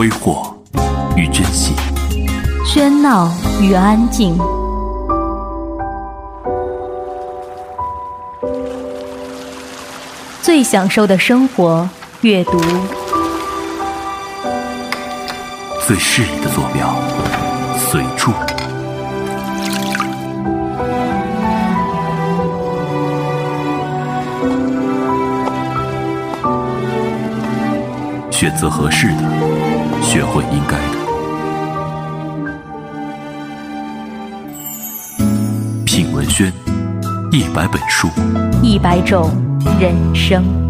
挥霍与珍惜，喧闹与安静，最享受的生活阅读，最适宜的坐标随处。选择合适的，学会应该的。品文轩，一百本书，一百种人生。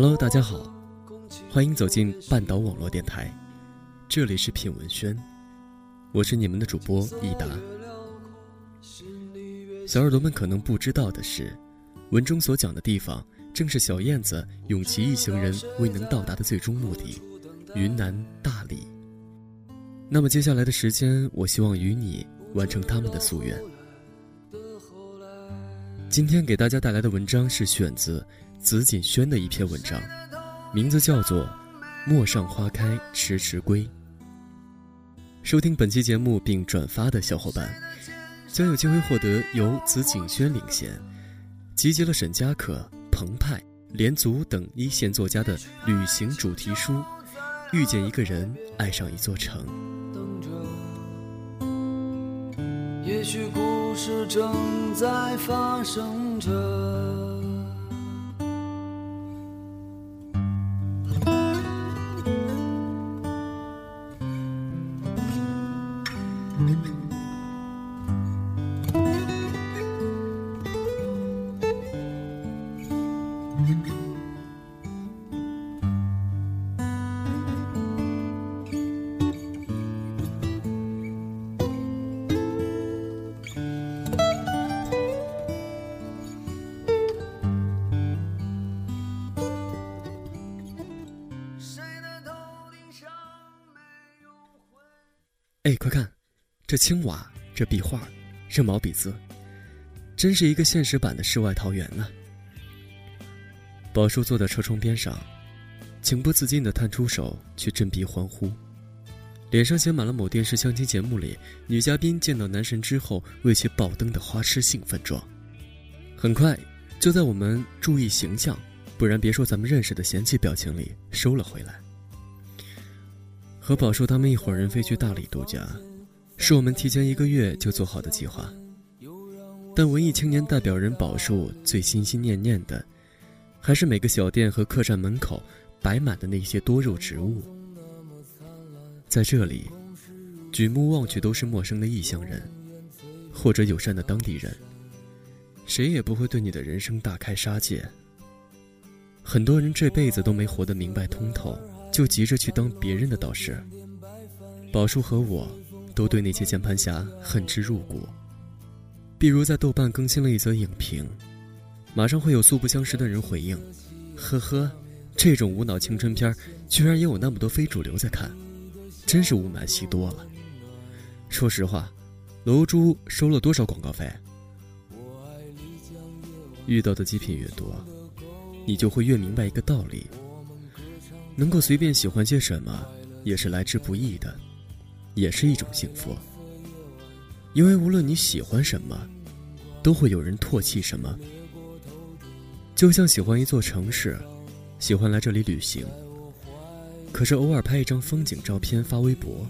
Hello，大家好，欢迎走进半岛网络电台，这里是品文轩，我是你们的主播益达。小耳朵们可能不知道的是，文中所讲的地方正是小燕子永琪一行人未能到达的最终目的——云南大理。那么接下来的时间，我希望与你完成他们的夙愿。今天给大家带来的文章是选自。紫锦轩的一篇文章，名字叫做《陌上花开迟迟归》。收听本期节目并转发的小伙伴，将有机会获得由紫锦轩领衔，集结了沈佳可、澎湃、连祖等一线作家的旅行主题书《遇见一个人，爱上一座城》。等着也许故事正在发生着。哎，快看，这青瓦，这壁画，这毛笔字，真是一个现实版的世外桃源呢。宝叔坐在车窗边上，情不自禁地探出手去振臂欢呼，脸上写满了某电视相亲节目里女嘉宾见到男神之后为其爆灯的花痴兴奋状。很快，就在我们注意形象，不然别说咱们认识的嫌弃表情里收了回来。和宝树他们一伙人飞去大理度假，是我们提前一个月就做好的计划。但文艺青年代表人宝树最心心念念的，还是每个小店和客栈门口摆满的那些多肉植物。在这里，举目望去都是陌生的异乡人，或者友善的当地人，谁也不会对你的人生大开杀戒。很多人这辈子都没活得明白通透。就急着去当别人的导师。宝叔和我，都对那些键盘侠恨之入骨。比如在豆瓣更新了一则影评，马上会有素不相识的人回应：“呵呵，这种无脑青春片居然也有那么多非主流在看，真是雾霾吸多了。”说实话，楼珠收了多少广告费？遇到的极品越多，你就会越明白一个道理。能够随便喜欢些什么，也是来之不易的，也是一种幸福。因为无论你喜欢什么，都会有人唾弃什么。就像喜欢一座城市，喜欢来这里旅行，可是偶尔拍一张风景照片发微博，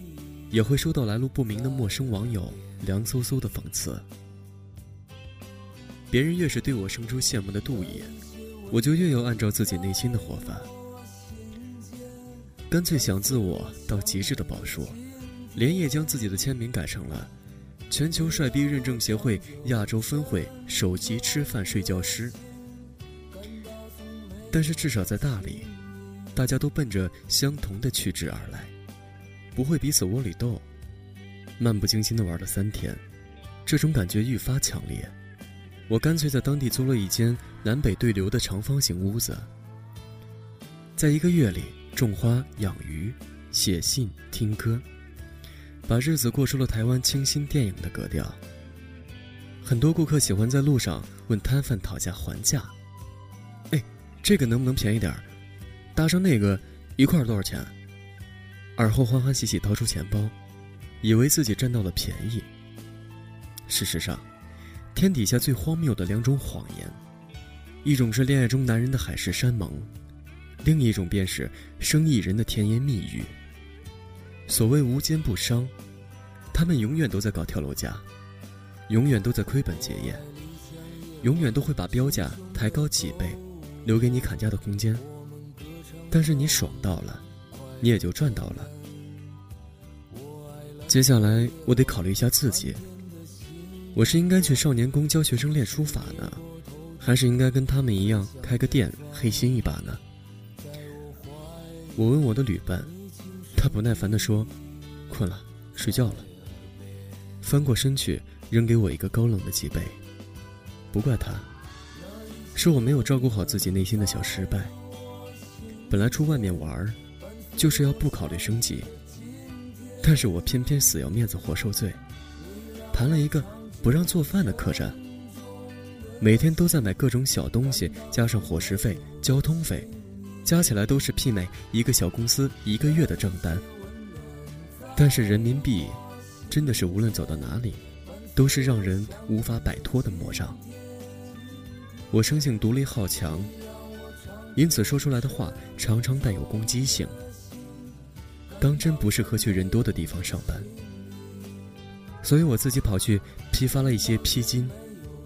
也会收到来路不明的陌生网友凉飕飕的讽刺。别人越是对我生出羡慕的妒意，我就越要按照自己内心的活法。干脆想自我到极致的宝叔，连夜将自己的签名改成了“全球帅逼认证协会亚洲分会首席吃饭睡觉师”。但是至少在大理，大家都奔着相同的去志而来，不会彼此窝里斗。漫不经心的玩了三天，这种感觉愈发强烈。我干脆在当地租了一间南北对流的长方形屋子，在一个月里种花、养鱼、写信、听歌，把日子过出了台湾清新电影的格调。很多顾客喜欢在路上问摊贩讨价还价：“哎，这个能不能便宜点儿？搭上那个一块多少钱？”而后欢欢喜喜掏出钱包，以为自己占到了便宜。事实上，天底下最荒谬的两种谎言，一种是恋爱中男人的海誓山盟，另一种便是生意人的甜言蜜语。所谓无奸不商，他们永远都在搞跳楼价，永远都在亏本结业，永远都会把标价抬高几倍，留给你砍价的空间。但是你爽到了，你也就赚到了。接下来我得考虑一下自己。我是应该去少年宫教学生练书法呢，还是应该跟他们一样开个店黑心一把呢？我问我的旅伴，他不耐烦地说：“困了，睡觉了。”翻过身去，扔给我一个高冷的脊背。不怪他，是我没有照顾好自己内心的小失败。本来出外面玩，就是要不考虑升级，但是我偏偏死要面子活受罪，盘了一个。不让做饭的客栈，每天都在买各种小东西，加上伙食费、交通费，加起来都是媲美一个小公司一个月的账单。但是人民币，真的是无论走到哪里，都是让人无法摆脱的魔障。我生性独立好强，因此说出来的话常常带有攻击性。当真不适合去人多的地方上班。所以我自己跑去批发了一些披巾，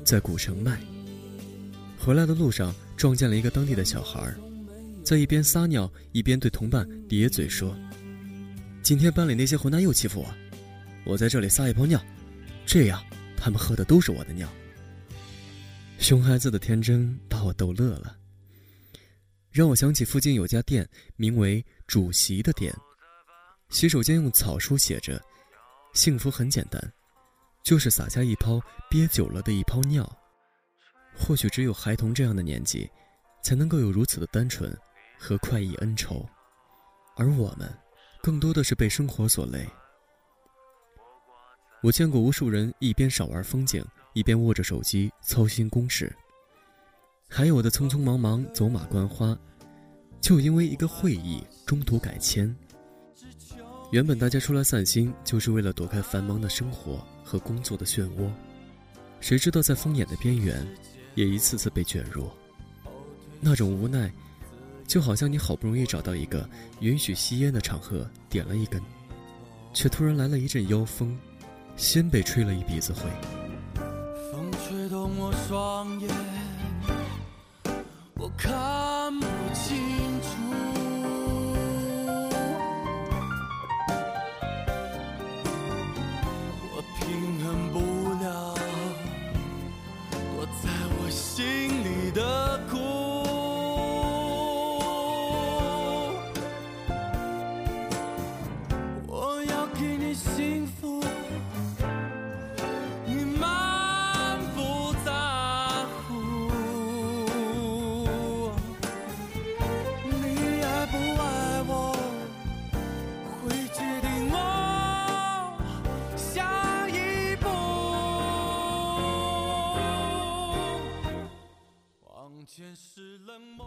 在古城卖。回来的路上撞见了一个当地的小孩，在一边撒尿一边对同伴咧嘴说：“今天班里那些混蛋又欺负我，我在这里撒一泡尿，这样他们喝的都是我的尿。”熊孩子的天真把我逗乐了，让我想起附近有家店，名为“主席”的店，洗手间用草书写着。幸福很简单，就是撒下一泡憋久了的一泡尿。或许只有孩童这样的年纪，才能够有如此的单纯和快意恩仇，而我们，更多的是被生活所累。我见过无数人一边少玩风景，一边握着手机操心公事，还有的匆匆忙忙走马观花，就因为一个会议中途改签。原本大家出来散心，就是为了躲开繁忙的生活和工作的漩涡，谁知道在风眼的边缘，也一次次被卷入。那种无奈，就好像你好不容易找到一个允许吸烟的场合，点了一根，却突然来了一阵妖风，先被吹了一鼻子灰。风吹动我双眼，我看不清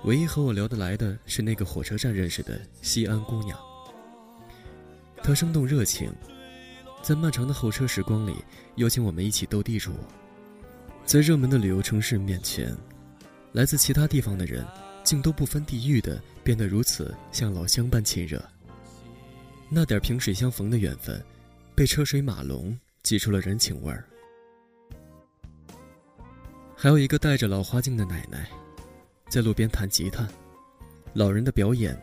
唯一和我聊得来的是那个火车站认识的西安姑娘。她生动热情，在漫长的候车时光里邀请我们一起斗地主。在热门的旅游城市面前，来自其他地方的人竟都不分地域的变得如此像老乡般亲热。那点萍水相逢的缘分，被车水马龙挤出了人情味儿。还有一个戴着老花镜的奶奶。在路边弹吉他，老人的表演，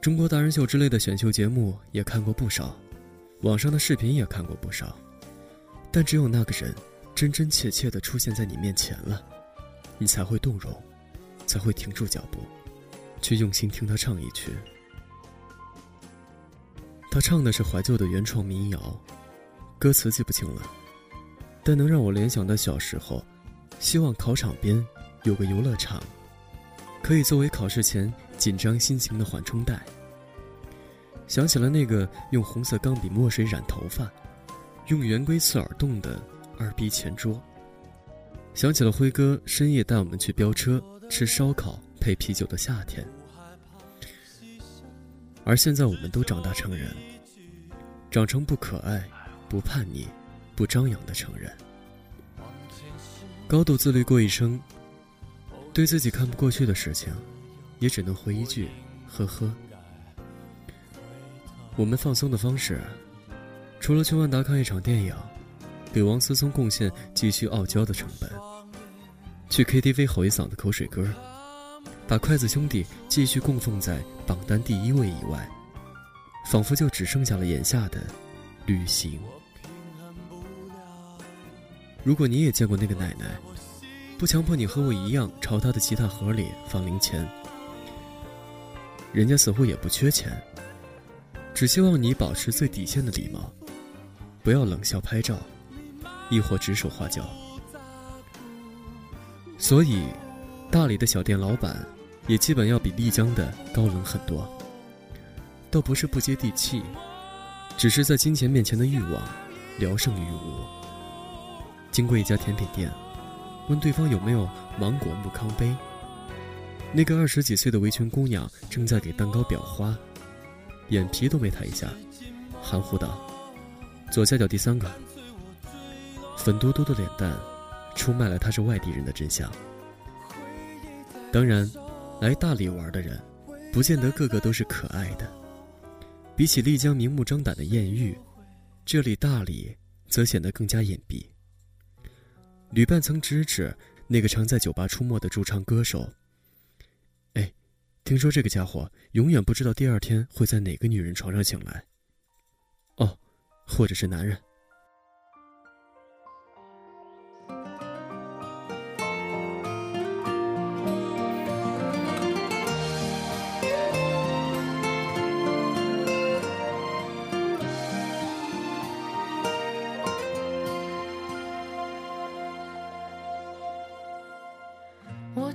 中国达人秀之类的选秀节目也看过不少，网上的视频也看过不少，但只有那个人真真切切的出现在你面前了，你才会动容，才会停住脚步，去用心听他唱一曲。他唱的是怀旧的原创民谣，歌词记不清了，但能让我联想到小时候，希望考场边有个游乐场，可以作为考试前紧张心情的缓冲带。想起了那个用红色钢笔墨水染头发，用圆规刺耳洞的二逼前桌。想起了辉哥深夜带我们去飙车、吃烧烤配啤酒的夏天。而现在，我们都长大成人，长成不可爱、不叛逆、不张扬的成人，高度自律过一生。对自己看不过去的事情，也只能回一句：“呵呵。”我们放松的方式，除了去万达看一场电影，给王思聪贡献继续傲娇的成本，去 KTV 吼一嗓子口水歌。把筷子兄弟继续供奉在榜单第一位以外，仿佛就只剩下了眼下的旅行。如果你也见过那个奶奶，不强迫你和我一样朝他的吉他盒里放零钱，人家似乎也不缺钱，只希望你保持最底线的礼貌，不要冷笑拍照，亦或指手画脚。所以，大理的小店老板。也基本要比丽江的高冷很多，倒不是不接地气，只是在金钱面前的欲望聊胜于无。经过一家甜品店，问对方有没有芒果木糠杯，那个二十几岁的围裙姑娘正在给蛋糕裱花，眼皮都没抬一下，含糊道：“左下角第三个。”粉嘟嘟的脸蛋，出卖了她是外地人的真相。当然。来大理玩的人，不见得个个都是可爱的。比起丽江明目张胆的艳遇，这里大理则显得更加隐蔽。旅伴曾指指那个常在酒吧出没的驻唱歌手：“哎，听说这个家伙永远不知道第二天会在哪个女人床上醒来。哦，或者是男人。”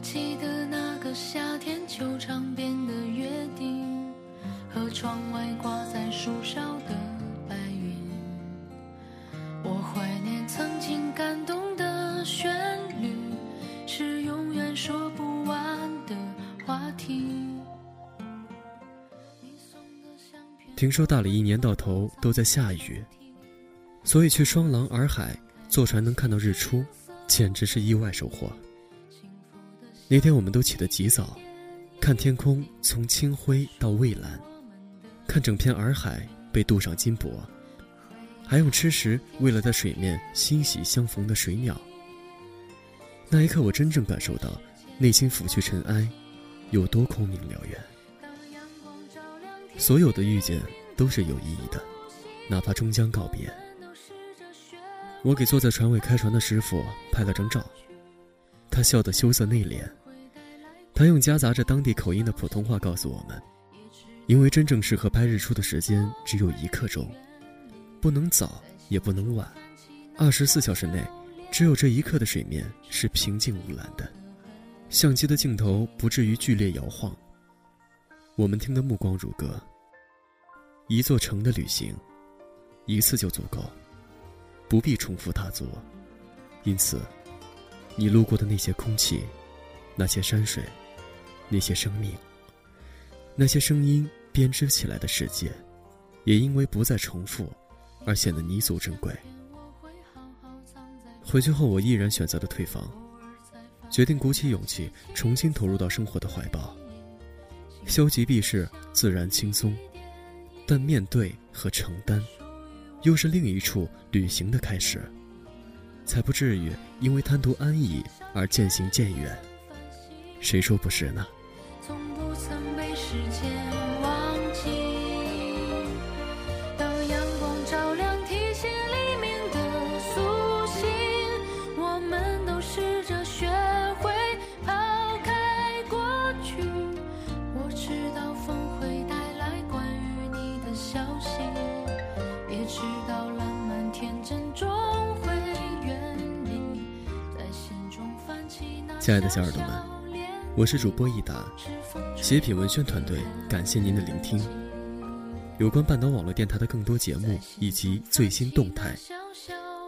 记得那个夏天，球场边的约定，和窗外挂在树梢的白云。我怀念曾经感动的旋律，是永远说不完的话题。听说大理一年到头都在下雨，所以去双廊洱海坐船能看到日出，简直是意外收获。那天我们都起得极早，看天空从青灰到蔚蓝，看整片洱海被镀上金箔，还用吃食为了在水面欣喜相逢的水鸟。那一刻，我真正感受到内心拂去尘埃，有多空明辽远。所有的遇见都是有意义的，哪怕终将告别。我给坐在船尾开船的师傅拍了张照。他笑得羞涩内敛，他用夹杂着当地口音的普通话告诉我们：“因为真正适合拍日出的时间只有一刻钟，不能早也不能晚，二十四小时内，只有这一刻的水面是平静无澜的，相机的镜头不至于剧烈摇晃。”我们听得目光如歌。一座城的旅行，一次就足够，不必重复踏足，因此。你路过的那些空气，那些山水，那些生命，那些声音编织起来的世界，也因为不再重复，而显得弥足珍贵。回去后，我毅然选择了退房，决定鼓起勇气重新投入到生活的怀抱。消极避世，自然轻松，但面对和承担，又是另一处旅行的开始。才不至于因为贪图安逸而渐行渐远。谁说不是呢？从不曾被时间忘记。当阳光照亮提醒黎明的苏醒，我们都试着学会抛开过去。我知道风会带来关于你的消息，也知道浪漫天真终会远离，在心中泛起那亲爱的小耳朵们我是主播易达，写品文宣团队，感谢您的聆听。有关半岛网络电台的更多节目以及最新动态，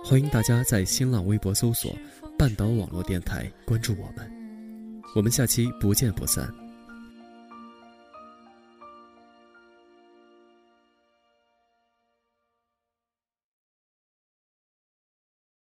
欢迎大家在新浪微博搜索“半岛网络电台”关注我们。我们下期不见不散。